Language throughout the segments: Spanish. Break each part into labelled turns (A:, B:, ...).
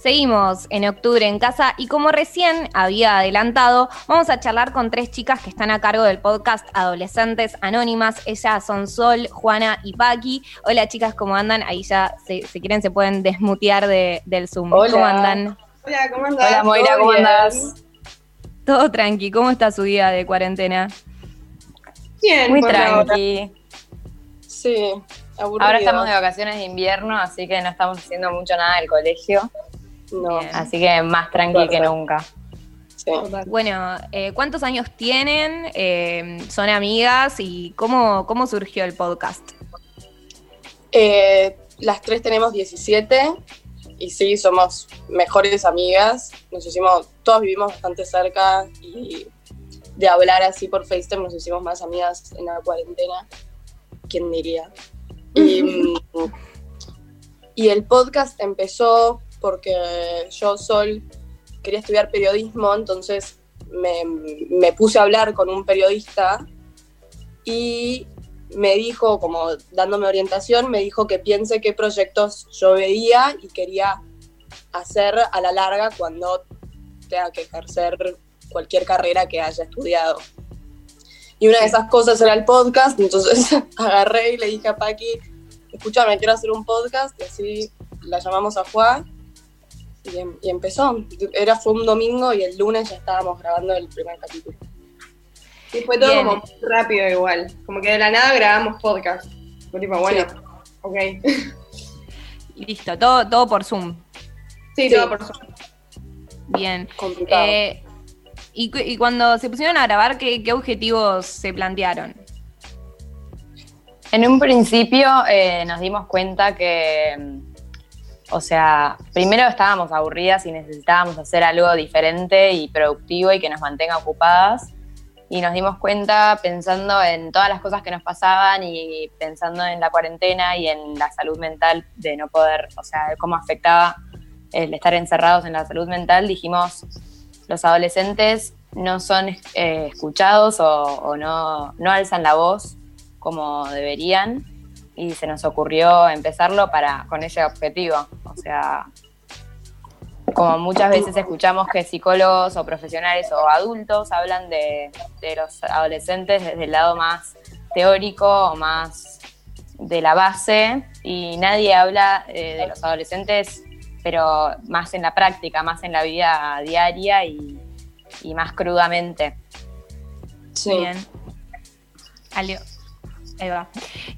A: Seguimos en octubre en casa y como recién había adelantado, vamos a charlar con tres chicas que están a cargo del podcast Adolescentes Anónimas. Ellas son Sol, Juana y Paqui. Hola chicas, ¿cómo andan? Ahí ya, si, quieren, se pueden desmutear del Zoom.
B: Hola.
A: ¿Cómo andan?
B: Hola, ¿cómo andas?
C: Hola Moira, ¿cómo andas?
A: Todo tranqui, ¿cómo está su día de cuarentena?
B: Bien,
C: Muy
B: ahora.
C: tranqui.
B: Sí, aburrido.
C: Ahora estamos de vacaciones de invierno, así que no estamos haciendo mucho nada del colegio.
B: No,
A: Bien.
C: Así que más tranqui que nunca.
B: sí.
A: Bueno, eh, ¿cuántos años tienen? Eh, ¿Son amigas? ¿Y cómo, cómo surgió el podcast?
B: Eh, las tres tenemos 17 y sí, somos mejores amigas. Nos hicimos, todos vivimos bastante cerca y de hablar así por FaceTime nos hicimos más amigas en la cuarentena. ¿Quién diría? Y, mm, y el podcast empezó porque yo, Sol, quería estudiar periodismo, entonces me, me puse a hablar con un periodista y me dijo, como dándome orientación, me dijo que piense qué proyectos yo veía y quería hacer a la larga cuando tenga que ejercer cualquier carrera que haya estudiado. Y una de esas cosas era el podcast, entonces agarré y le dije a Paqui, escúchame, quiero hacer un podcast, y así la llamamos a Juan y, em- y empezó. Era, fue un domingo y el lunes ya estábamos grabando el primer capítulo.
D: Sí, fue todo
A: Bien.
D: como rápido igual. Como que de la nada grabamos podcast. Fue tipo, bueno, ok.
A: Listo, todo, todo por Zoom.
D: Sí,
B: Sí.
D: todo por Zoom.
A: Bien.
B: Complicado.
A: Eh, y, cu- y cuando se pusieron a grabar, ¿qué, qué objetivos se plantearon?
C: En un principio eh, nos dimos cuenta que, o sea, primero estábamos aburridas y necesitábamos hacer algo diferente y productivo y que nos mantenga ocupadas. Y nos dimos cuenta pensando en todas las cosas que nos pasaban y pensando en la cuarentena y en la salud mental de no poder, o sea, cómo afectaba el estar encerrados en la salud mental, dijimos, los adolescentes no son eh, escuchados o, o no, no alzan la voz como deberían y se nos ocurrió empezarlo para con ese objetivo. O sea, como muchas veces escuchamos que psicólogos o profesionales o adultos hablan de, de los adolescentes desde el lado más teórico o más de la base y nadie habla eh, de los adolescentes pero más en la práctica, más en la vida diaria y, y más crudamente.
B: Sí.
A: Bien. Ale- Ahí va.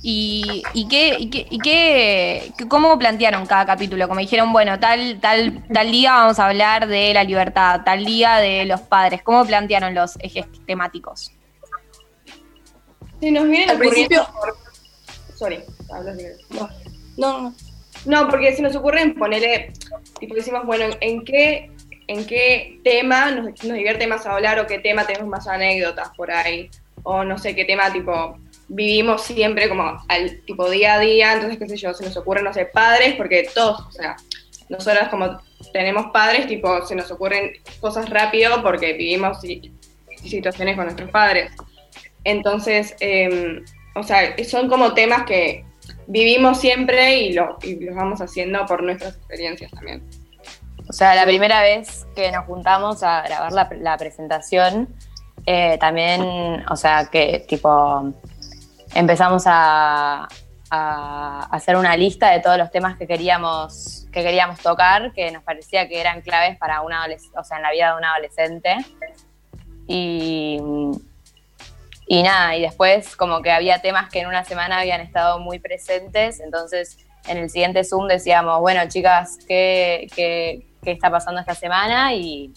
A: ¿Y, y qué, y qué, y qué- qué- cómo plantearon cada capítulo? Como dijeron, bueno, tal, tal, tal día vamos a hablar de la libertad, tal día de los padres. ¿Cómo plantearon los ejes temáticos?
D: Sí, nos vienen
B: Al principio-
D: por- Sorry, si querés.
B: No, no, no.
D: No, porque se nos ocurren ponerle, tipo decimos, bueno, ¿en qué, en qué tema nos, nos divierte más hablar o qué tema tenemos más anécdotas por ahí? O no sé qué tema, tipo, vivimos siempre como al tipo día a día, entonces qué sé yo, se nos ocurren, no sé, padres, porque todos, o sea, nosotras como tenemos padres, tipo, se nos ocurren cosas rápido porque vivimos si- situaciones con nuestros padres. Entonces, eh, o sea, son como temas que vivimos siempre y, lo, y los vamos haciendo por nuestras experiencias también.
C: O sea, la primera vez que nos juntamos a grabar la, la presentación, eh, también, o sea, que tipo, empezamos a, hacer una lista de todos los temas que queríamos, que queríamos tocar, que nos parecía que eran claves para un adolescente, o sea, en la vida de un adolescente. Y, y nada, y después como que había temas que en una semana habían estado muy presentes, entonces en el siguiente Zoom decíamos, bueno chicas, ¿qué, qué, qué está pasando esta semana? Y,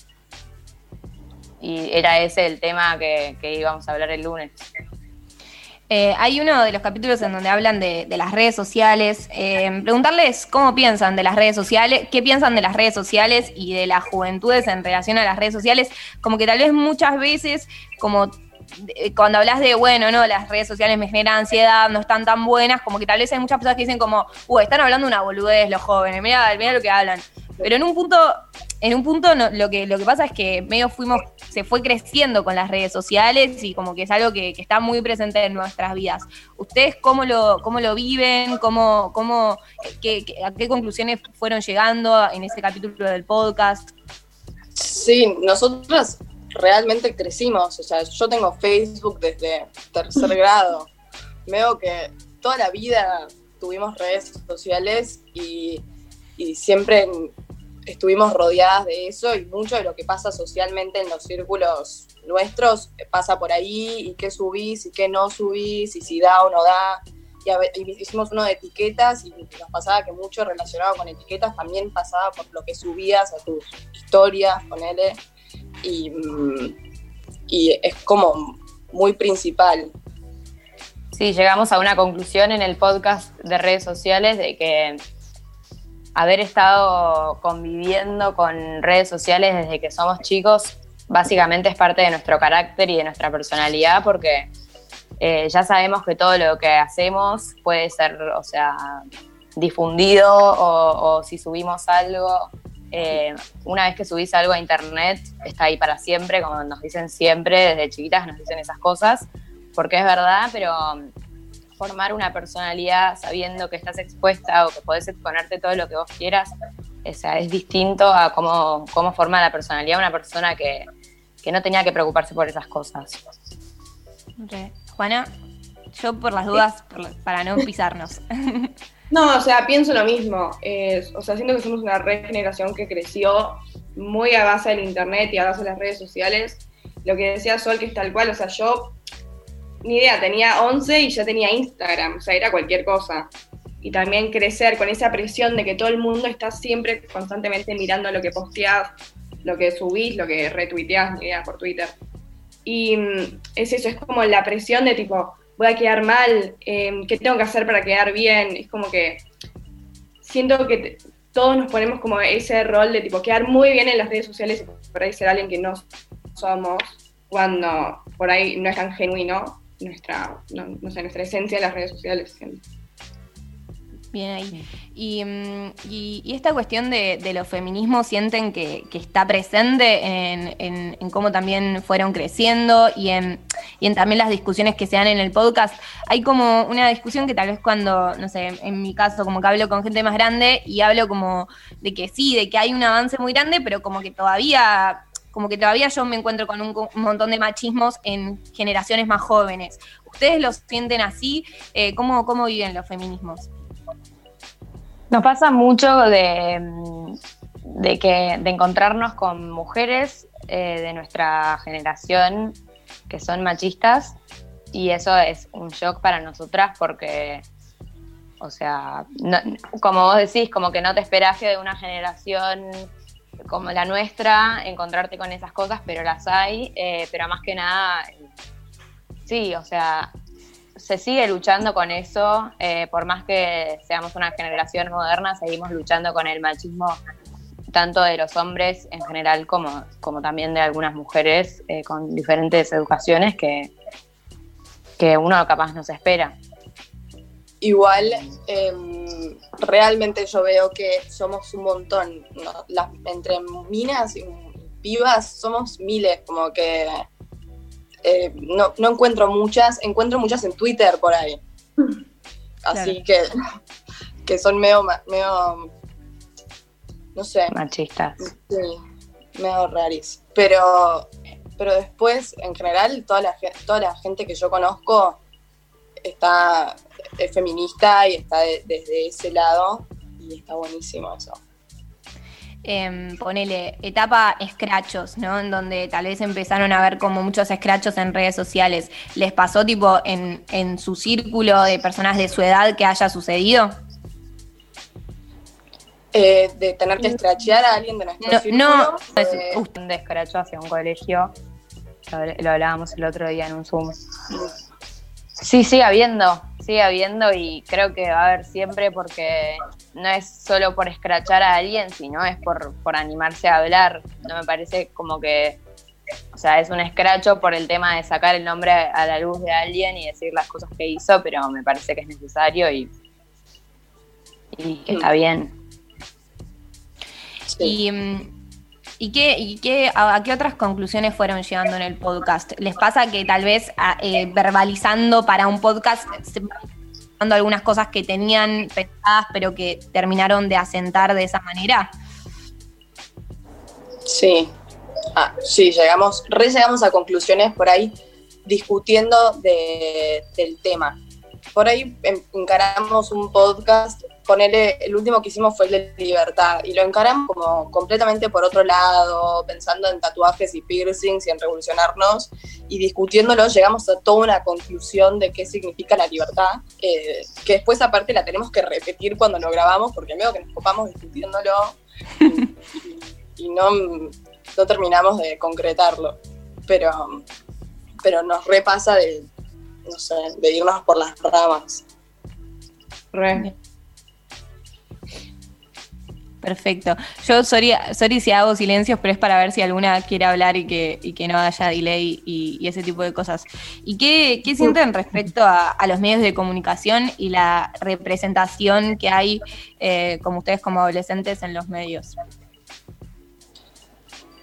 C: y era ese el tema que íbamos a hablar el lunes.
A: Eh, hay uno de los capítulos en donde hablan de, las redes sociales. Eh, preguntarles cómo piensan de las redes sociales, qué piensan de las redes sociales y de las juventudes en relación a las redes sociales. Como que tal vez muchas veces, como eh, cuando hablas de, bueno, no, las redes sociales me generan ansiedad, no están tan buenas, como que tal vez hay muchas personas que dicen como, uy, están hablando una boludez los jóvenes, mira, mira lo que hablan. Pero en un punto, en un punto lo, que, lo que pasa es que medio fuimos, se fue creciendo con las redes sociales y como que es algo que, está muy presente en nuestras vidas. ¿Ustedes cómo lo, cómo lo viven? ¿Cómo, cómo, qué, ¿A qué conclusiones fueron llegando en ese capítulo del podcast?
B: Sí, nosotros realmente crecimos. O sea, yo tengo Facebook desde tercer grado. Veo que toda la vida tuvimos redes sociales y, siempre estuvimos rodeadas de eso y mucho de lo que pasa socialmente en los círculos nuestros pasa por ahí y qué subís y qué no subís y si da o no da. Y, hicimos uno de etiquetas y nos pasaba que mucho relacionado con etiquetas también pasaba por lo que subías a tus historias, ponele. Y, mm, y es como muy principal.
C: Sí, llegamos a una conclusión en el podcast de redes sociales de que haber estado conviviendo con redes sociales desde que somos chicos básicamente es parte de nuestro carácter y de nuestra personalidad porque eh, ya sabemos que todo lo que hacemos puede ser, o sea, difundido o, si subimos algo, eh, una vez que subís algo a internet está ahí para siempre, como nos dicen siempre, desde chiquitas nos dicen esas cosas porque es verdad, pero formar una personalidad sabiendo que estás expuesta o que podés exponerte todo lo que vos quieras, o sea, es distinto a cómo, cómo forma la personalidad una persona que, no tenía que preocuparse por esas cosas.
A: Juana, yo por las dudas, para no pisarnos.
D: No, o sea, pienso lo mismo. o sea, siento que somos una regeneración que creció muy a base del internet y a base de las redes sociales. Lo que decía Sol, que es tal cual, o sea, yo ni idea, tenía 11 y ya tenía Instagram, o sea, era cualquier cosa. Y también crecer con esa presión de que todo el mundo está siempre constantemente mirando lo que posteás, lo que subís, lo que retuiteás, ni idea, por Twitter. Y mm, es eso, es como la presión de tipo, voy a quedar mal, em, ¿qué tengo que hacer para quedar bien? Es como que siento que todos nos ponemos como ese rol de tipo quedar muy bien en las redes sociales y por ahí ser alguien que no somos, cuando por ahí no es tan genuino nuestra, no, sé, nuestra esencia de las redes sociales.
A: Bien ahí. Mm, y, y, esta cuestión de, los feminismos sienten que, está presente en, cómo también fueron creciendo y en, y en también las discusiones que se dan en el podcast. Hay como una discusión que tal vez cuando, no sé, en mi caso, como que hablo con gente más grande y hablo como de que sí, de que hay un avance muy grande, pero como que todavía como que todavía yo me encuentro con un, montón de machismos en generaciones más jóvenes. ¿Ustedes los sienten así? Eh, ¿cómo, viven los feminismos?
C: Nos pasa mucho de, de, que, de encontrarnos con mujeres eh, de nuestra generación que son machistas y eso es un shock para nosotras porque, o sea, como vos decís, como que no te esperás que de una generación como la nuestra, encontrarte con esas cosas, pero las hay, eh, pero más que nada, sí, o sea, se sigue luchando con eso, eh, por más que seamos una generación moderna, seguimos luchando con el machismo tanto de los hombres en general como, como también de algunas mujeres eh, con diferentes educaciones que, que uno capaz no se espera.
B: Igual, em, realmente yo veo que somos un montón, entre minas y pibas somos miles, como que eh, no, encuentro muchas, encuentro muchas en Twitter por ahí. Así que, que son medio, medio, no sé.
C: Machistas.
B: Sí, medio raris. Pero, pero después, en general, toda la, toda la gente que yo conozco está es feminista y está desde ese lado y está buenísimo eso.
A: Em, ponele etapa escrachos, ¿no? En donde tal vez empezaron a ver como muchos escrachos en redes sociales. ¿Les pasó tipo en, en su círculo de personas de su edad que haya sucedido?
B: Eh, de tener que escrachear a alguien de nuestro no, círculo. No,
C: es un escracho hacia un colegio. Lo hablábamos el otro día en un Zoom. Sí, sigue habiendo, sigue habiendo y creo que va a haber siempre porque no es solo por escrachar a alguien, sino es por, por animarse a hablar. No me parece como que, o sea, es un escracho por el tema de sacar el nombre a la luz de alguien y decir las cosas que hizo, pero me parece que es necesario y, y que está bien.
A: Y, mm, ¿Y, qué, y qué, a, qué otras conclusiones fueron llegando en el podcast? ¿Les pasa que tal vez eh, verbalizando para un podcast dando algunas cosas que tenían pensadas pero que terminaron de asentar de esa manera?
B: Sí, ah, sí, llegamos, re llegamos a conclusiones por ahí discutiendo del tema. Por ahí encaramos un podcast, ponerle, el último que hicimos fue el de libertad, y lo encaramos como completamente por otro lado, pensando en tatuajes y piercings y en revolucionarnos, y discutiéndolo llegamos a toda una conclusión de qué significa la libertad, eh, que después aparte la tenemos que repetir cuando lo grabamos, porque veo que nos ocupamos discutiéndolo y, no, no terminamos de concretarlo. Pero pero nos repasa de, no sé, de irnos por las ramas.
A: Perfecto. Yo, sorry, sorry, si hago silencios, pero es para ver si alguna quiere hablar y que, y que no haya delay y, ese tipo de cosas. ¿Y qué, qué sienten respecto a, los medios de comunicación y la representación que hay, eh, como ustedes como adolescentes, en los medios?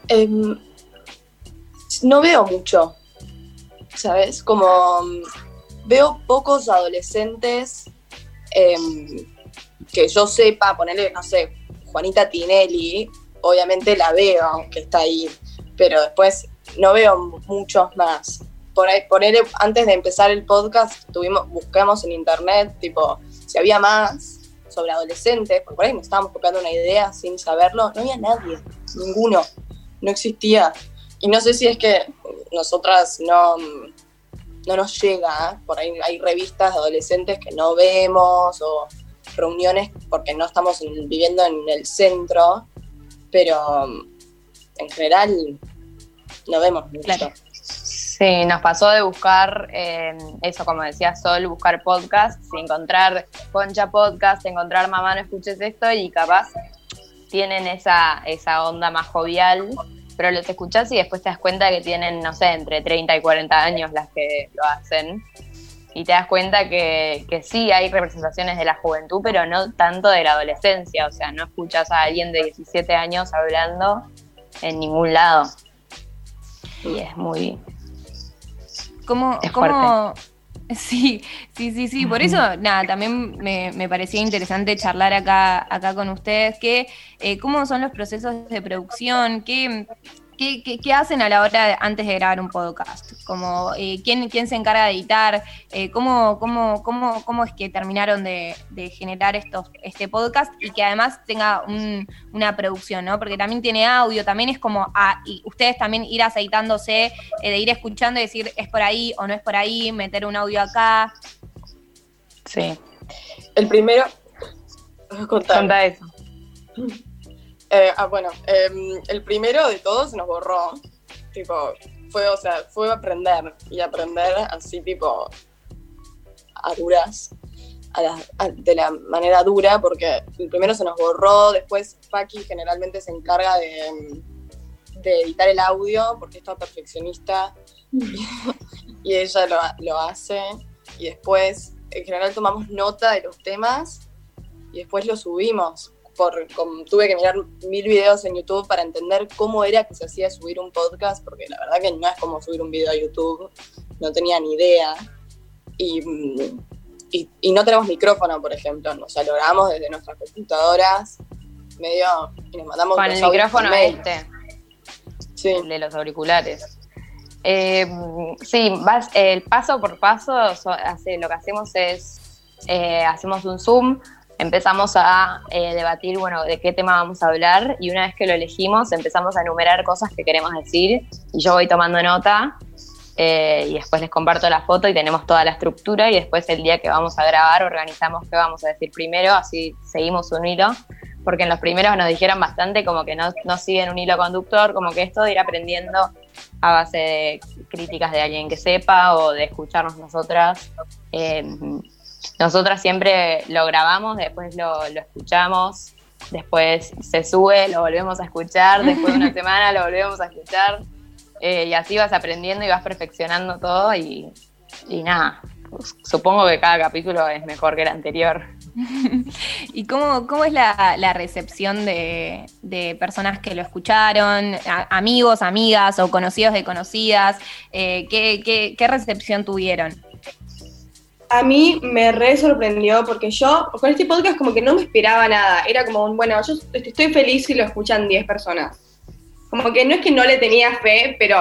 B: Em, no veo mucho. ¿sabes? Como veo pocos adolescentes em, que yo sepa, ponerle, no sé, Juanita Tinelli, obviamente la veo, que está ahí, pero después no veo muchos más. Por ahí, ponerle, antes de empezar el podcast, tuvimos, buscamos en internet, tipo, si había más sobre adolescentes, porque por ahí nos estábamos buscando una idea sin saberlo, no había nadie, ninguno, no existía. Y no sé si es que nosotras no, no nos llega, por ahí hay revistas de adolescentes que no vemos o reuniones porque no estamos viviendo en el centro, pero en general no vemos mucho.
C: Sí, nos pasó de buscar, eh, eso como decía Sol, buscar podcasts, encontrar Concha Podcast, encontrar Mamá no escuches esto y capaz tienen esa, esa onda más jovial pero los escuchás y después te das cuenta que tienen, no sé, entre 30 y 40 años las que lo hacen. Y te das cuenta que, que sí hay representaciones de la juventud, pero no tanto de la adolescencia. O sea, no escuchas a alguien de 17 años hablando en ningún lado. Y es muy.
A: ¿Cómo, cómo, Sí, sí, sí, sí. Por eso, nada, también me, parecía interesante charlar acá, acá con ustedes, que eh, cómo son los procesos de producción, qué, ¿Qué, hacen a la hora antes de grabar un podcast? Como, eh, ¿quién, ¿quién, se encarga de editar? Eh, ¿cómo, cómo, cómo, cómo, es que terminaron de, generar estos, este podcast y que además tenga una producción, ¿no? Porque también tiene audio, también es como, y ustedes también ir aceitándose, eh, de ir escuchando y decir, es por ahí o no es por ahí, meter un audio acá.
C: Sí.
B: El primero,
C: Conta eso.
B: Eh, ah, bueno, em, el primero de todos nos borró. Tipo, fue, o sea, fue aprender y aprender así, tipo, a duras, de la manera dura, porque el primero se nos borró, después Paki generalmente se encarga de, de editar el audio, porque es perfeccionista y ella lo, lo hace, y después en general tomamos nota de los temas y después lo subimos tuve que mirar mil videos en YouTube para entender cómo era que se hacía subir un podcast, porque la verdad que no es como subir un video a YouTube, no tenía ni idea. Y, y, no tenemos micrófono, por ejemplo, o sea, lo grabamos desde nuestras computadoras, medio, y nos mandamos
C: Con el micrófono este, sí. de los auriculares. Eh, sí, vas, el paso por paso, hace, lo que hacemos es, eh, hacemos un Zoom, empezamos a eh, debatir, bueno, de qué tema vamos a hablar y una vez que lo elegimos empezamos a enumerar cosas que queremos decir y yo voy tomando nota eh, y después les comparto la foto y tenemos toda la estructura y después el día que vamos a grabar organizamos qué vamos a decir primero, así seguimos un hilo, porque en los primeros nos dijeron bastante como que no, no siguen un hilo conductor, como que esto de ir aprendiendo a base de críticas de alguien que sepa o de escucharnos nosotras. Eh, nosotras siempre lo grabamos, después lo, escuchamos, después se sube, lo volvemos a escuchar, después de una semana lo volvemos a escuchar. Eh, y así vas aprendiendo y vas perfeccionando todo y, nada, pues, supongo que cada capítulo es mejor que el anterior.
A: ¿Y cómo, cómo es la, la recepción de, de, personas que lo escucharon, amigos, amigas o conocidos de conocidas? Eh, ¿qué, qué, qué, recepción tuvieron?
D: A mí me re sorprendió porque yo con este podcast como que no me esperaba nada. Era como un, bueno, yo estoy feliz si lo escuchan 10 personas. Como que no es que no le tenía fe, pero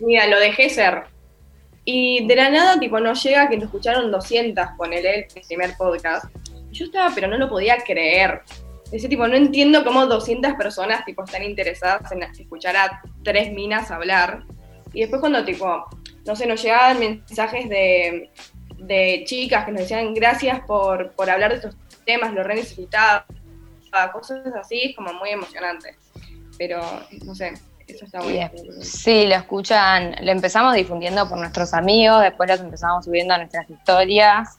D: mira, lo dejé ser. Y de la nada, tipo, no llega que lo escucharon 200, ponele el primer podcast. Yo estaba, pero no lo podía creer. Ese tipo, no entiendo cómo 200 personas, tipo, están interesadas en escuchar a tres minas hablar. Y después cuando, tipo, no sé, nos llegaban mensajes de, de chicas que nos decían gracias por, por hablar de estos temas, lo re necesitaba, cosas así, como muy emocionante. Pero, no sé, eso está bien.
C: Sí, lo escuchan, lo empezamos difundiendo por nuestros amigos, después los empezamos subiendo a nuestras historias.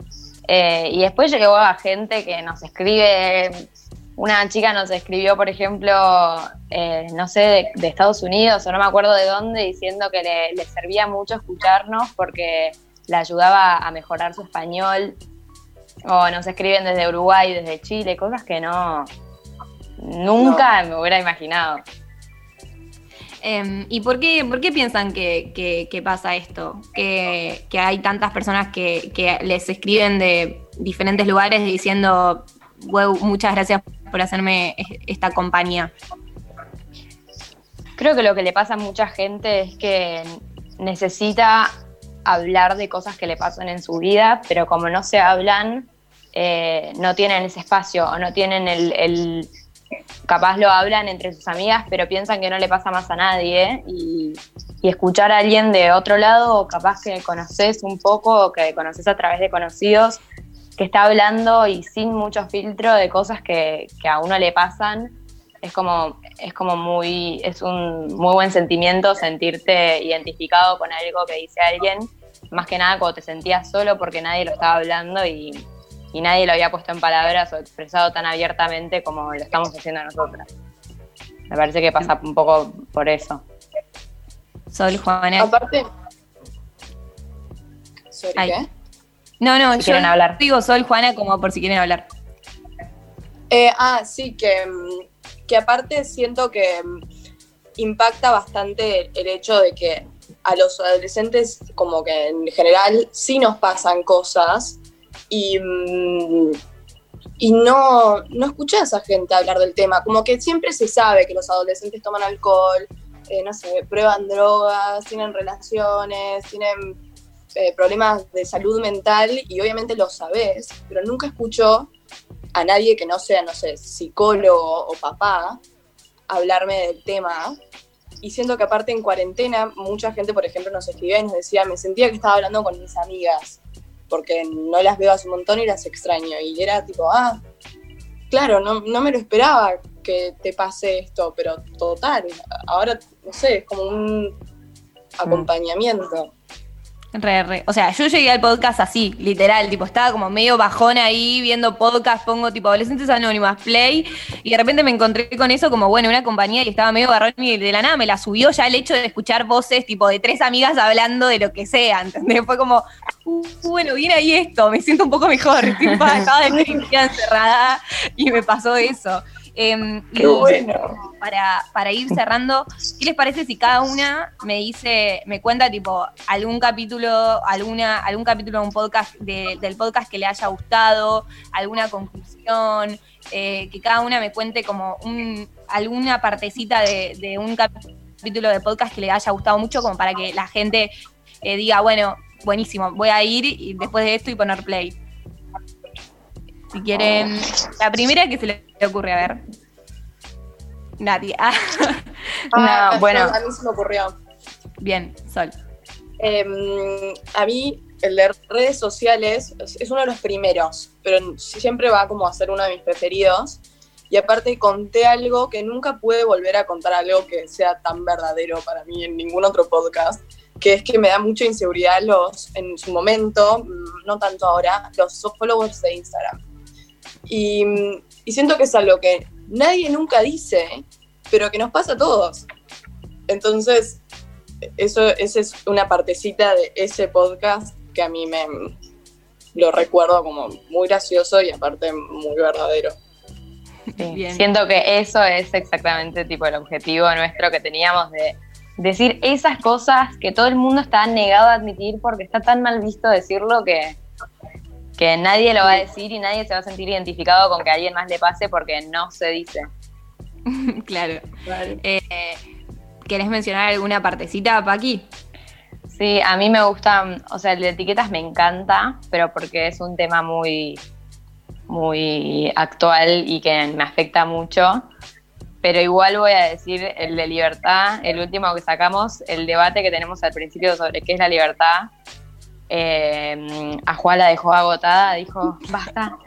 C: Eh, y después llegó a gente que nos escribe. Una chica nos escribió, por ejemplo, eh, no sé, de, Estados Unidos o no me acuerdo de dónde, diciendo que le, le servía mucho escucharnos porque le ayudaba a mejorar su español. O nos escriben desde Uruguay, desde Chile, cosas que no, nunca me hubiera imaginado.
A: Em, ¿Y por qué, por qué piensan que, pasa esto? Que, hay tantas personas que, les escriben de diferentes lugares diciendo, muchas gracias por hacerme esta compañía.
C: Creo que lo que le pasa a mucha gente es que necesita hablar de cosas que le pasan en su vida, pero como no se hablan, eh, no tienen ese espacio o no tienen el capaz lo hablan entre sus amigas, pero piensan que no le pasa más a nadie y, escuchar a alguien de otro lado, capaz que conoces un poco, o que conoces a través de conocidos, que está hablando y sin mucho filtro de cosas que, a uno le pasan, es como, es como muy, es un muy buen sentimiento sentirte identificado con algo que dice alguien, más que nada cuando te sentías solo porque nadie lo estaba hablando y, y nadie lo había puesto en palabras o expresado tan abiertamente como lo estamos haciendo nosotras. Me parece que pasa un poco por eso.
A: Sol, Juana.
B: Aparte. ¿qué?
A: No, no, yo quieren hablar. digo Sol, Juana, como por si quieren hablar.
B: Eh, ah, sí, que, que aparte siento que mm, impacta bastante el hecho de que a los adolescentes, como que en general, sí nos pasan cosas y, mm, y no, no escuché a esa gente hablar del tema. Como que siempre se sabe que los adolescentes toman alcohol, eh, no sé, prueban drogas, tienen relaciones, tienen eh, problemas de salud mental y obviamente lo sabes, pero nunca escucho a nadie que no sea, no sé, psicólogo o papá hablarme del tema. Y siento que aparte en cuarentena, mucha gente, por ejemplo, nos escribía y nos decía, me sentía que estaba hablando con mis amigas porque no las veo hace un montón y las extraño. Y era tipo, ah, claro, no, no me lo esperaba que te pase esto, pero total, ahora, no sé, es como un acompañamiento.
A: Re, re. O sea, yo llegué al podcast así, literal, tipo, estaba como medio bajón ahí viendo podcast, pongo tipo adolescentes anónimas, play, y de repente me encontré con eso como, bueno, una compañía y estaba medio barrón y de la nada me la subió ya el hecho de escuchar voces tipo de tres amigas hablando de lo que sea, ¿entendés? Fue como, uh, bueno, viene ahí esto, me siento un poco mejor, tipo, acaba de encerrada y me pasó eso.
B: Em, Qué bueno.
A: Para, para, ir cerrando, ¿qué les parece si cada una me dice, me cuenta tipo algún capítulo, alguna, algún capítulo de un podcast del podcast que le haya gustado, alguna conclusión, eh, que cada una me cuente como un, alguna partecita de, un capítulo de podcast que le haya gustado mucho, como para que la gente eh, diga, bueno, buenísimo, voy a ir y después de esto y poner play. Si quieren, la primera que se le ocurre, a ver. Nadie.
B: Ah. ah bueno. A mí se me ocurrió.
A: Bien, Sol.
B: Em, a mí el de redes sociales es uno de los primeros, pero siempre va como a ser uno de mis preferidos. Y aparte conté algo que nunca pude volver a contar algo que sea tan verdadero para mí en ningún otro podcast, que es que me da mucha inseguridad los, en su momento, mm, no tanto ahora, los followers de Instagram. Y, siento que es algo que nadie nunca dice, pero que nos pasa a todos. Entonces, eso, esa es una partecita de ese podcast que a mí me, lo recuerdo como muy gracioso y aparte muy verdadero.
C: Sí. Siento que eso es exactamente tipo el objetivo nuestro que teníamos de decir esas cosas que todo el mundo está negado a admitir porque está tan mal visto decirlo que, que nadie lo va a decir y nadie se va a sentir identificado con que a alguien más le pase porque no se dice.
A: claro. Eh, ¿Querés mencionar alguna partecita, Paqui?
C: Sí, a mí me gusta, o sea, el de etiquetas me encanta, pero porque es un tema muy, muy actual y que me afecta mucho. Pero igual voy a decir el de libertad, el último que sacamos, el debate que tenemos al principio sobre qué es la libertad. Eh, a Juan la dejó agotada, dijo, basta,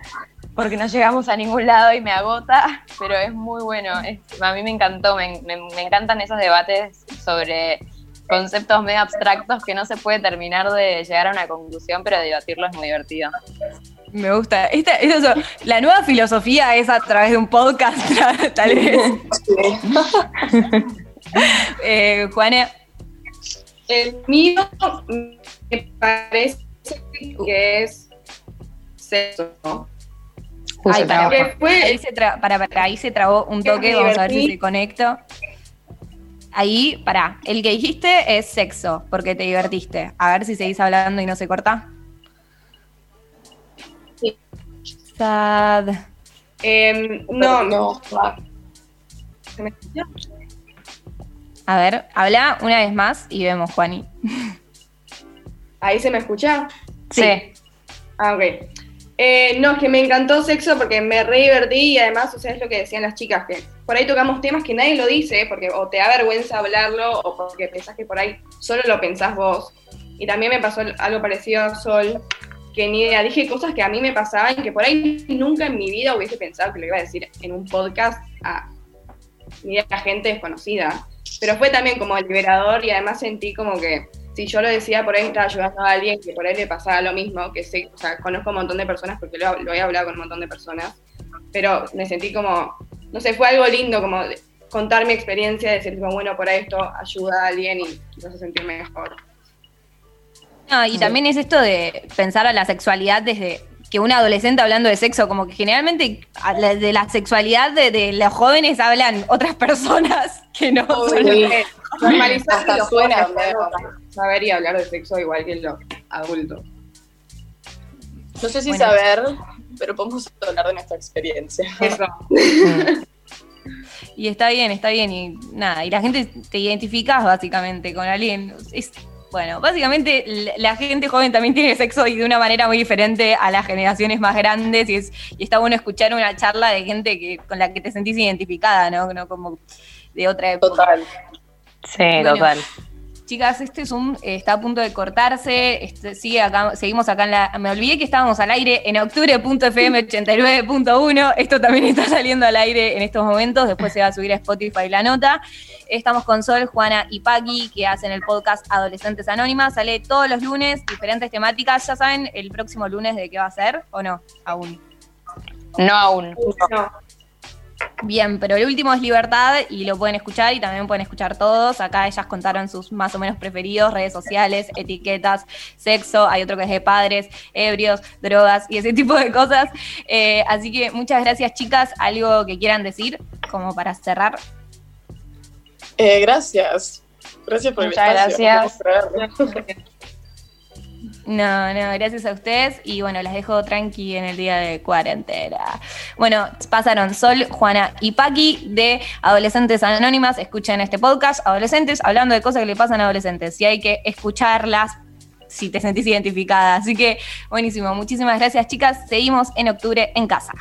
C: porque no llegamos a ningún lado y me agota, pero es muy bueno. a mí me encantó, me, encantan esos debates sobre conceptos medio abstractos que no se puede terminar de llegar a una conclusión, pero debatirlo es muy divertido.
A: Me gusta. Esta, la nueva filosofía es a través de un podcast, tal vez. eh, Juana.
D: El mío me parece que es sexo.
A: Ay, para, ahí se para, ahí se trabó un toque, vamos a ver si se conecta. Ahí, para, el que dijiste es sexo, porque te divertiste. A ver si seguís hablando y no se corta.
D: Sí. Sad. Em, no, no.
A: A ver, habla una vez más y vemos, Juani.
D: ¿Ahí se me escucha?
A: Sí.
D: Ah, ok. Eh, no, es que me encantó sexo porque me re divertí y además, o sea, es lo que decían las chicas, que por ahí tocamos temas que nadie lo dice, porque o te da vergüenza hablarlo o porque pensás que por ahí solo lo pensás vos. Y también me pasó algo parecido a Sol, que ni idea, dije cosas que a mí me pasaban que por ahí nunca en mi vida hubiese pensado que lo iba a decir en un podcast a ni a gente desconocida. Pero fue también como liberador y además sentí como que si yo lo decía, por ahí estaba ayudando a alguien que por ahí le pasaba lo mismo, que sé, o sea, conozco un montón de personas porque lo, lo he hablado con un montón de personas, pero me sentí como, no sé, fue algo lindo como contar mi experiencia, decir, como, bueno, por ahí esto ayuda a alguien y me hace sentir mejor.
A: No, y también es esto de pensar a la sexualidad desde que un adolescente hablando de sexo, como que generalmente de la sexualidad de, los jóvenes hablan otras personas que no
D: normalizar hasta suena saber y hablar de sexo igual que los adultos.
B: No sé si saber, pero podemos hablar de nuestra experiencia. Eso.
A: y está bien, está bien, y nada, y la gente te identificas básicamente con alguien. bueno, básicamente la gente joven también tiene sexo y de una manera muy diferente a las generaciones más grandes y, es, y está bueno escuchar una charla de gente que, con la que te sentís identificada, ¿no? no como de otra época.
B: Total.
C: Sí, total.
A: Chicas, este Zoom está a punto de cortarse. Este, sigue acá, seguimos acá en la. Me olvidé que estábamos al aire en octubre.fm 89.1. Esto también está saliendo al aire en estos momentos. Después se va a subir a Spotify la nota. Estamos con Sol, Juana y Paqui, que hacen el podcast Adolescentes Anónimas. Sale todos los lunes, diferentes temáticas. ¿Ya saben el próximo lunes de qué va a ser o no? Aún.
C: No aún. No.
A: Bien, pero el último es Libertad y lo pueden escuchar y también pueden escuchar todos. Acá ellas contaron sus más o menos preferidos, redes sociales, etiquetas, sexo, hay otro que es de padres, ebrios, drogas y ese tipo de cosas. Eh, así que muchas gracias chicas. ¿Algo que quieran decir como para cerrar?
B: Eh, gracias. Gracias por
C: Muchas gracias.
A: No, no, gracias a ustedes y bueno, las dejo tranqui en el día de cuarentena. Bueno, pasaron Sol, Juana y Paqui de Adolescentes Anónimas. Escuchen este podcast, adolescentes, hablando de cosas que le pasan a adolescentes. Y hay que escucharlas si te sentís identificada. Así que buenísimo, muchísimas gracias chicas. Seguimos en octubre en casa.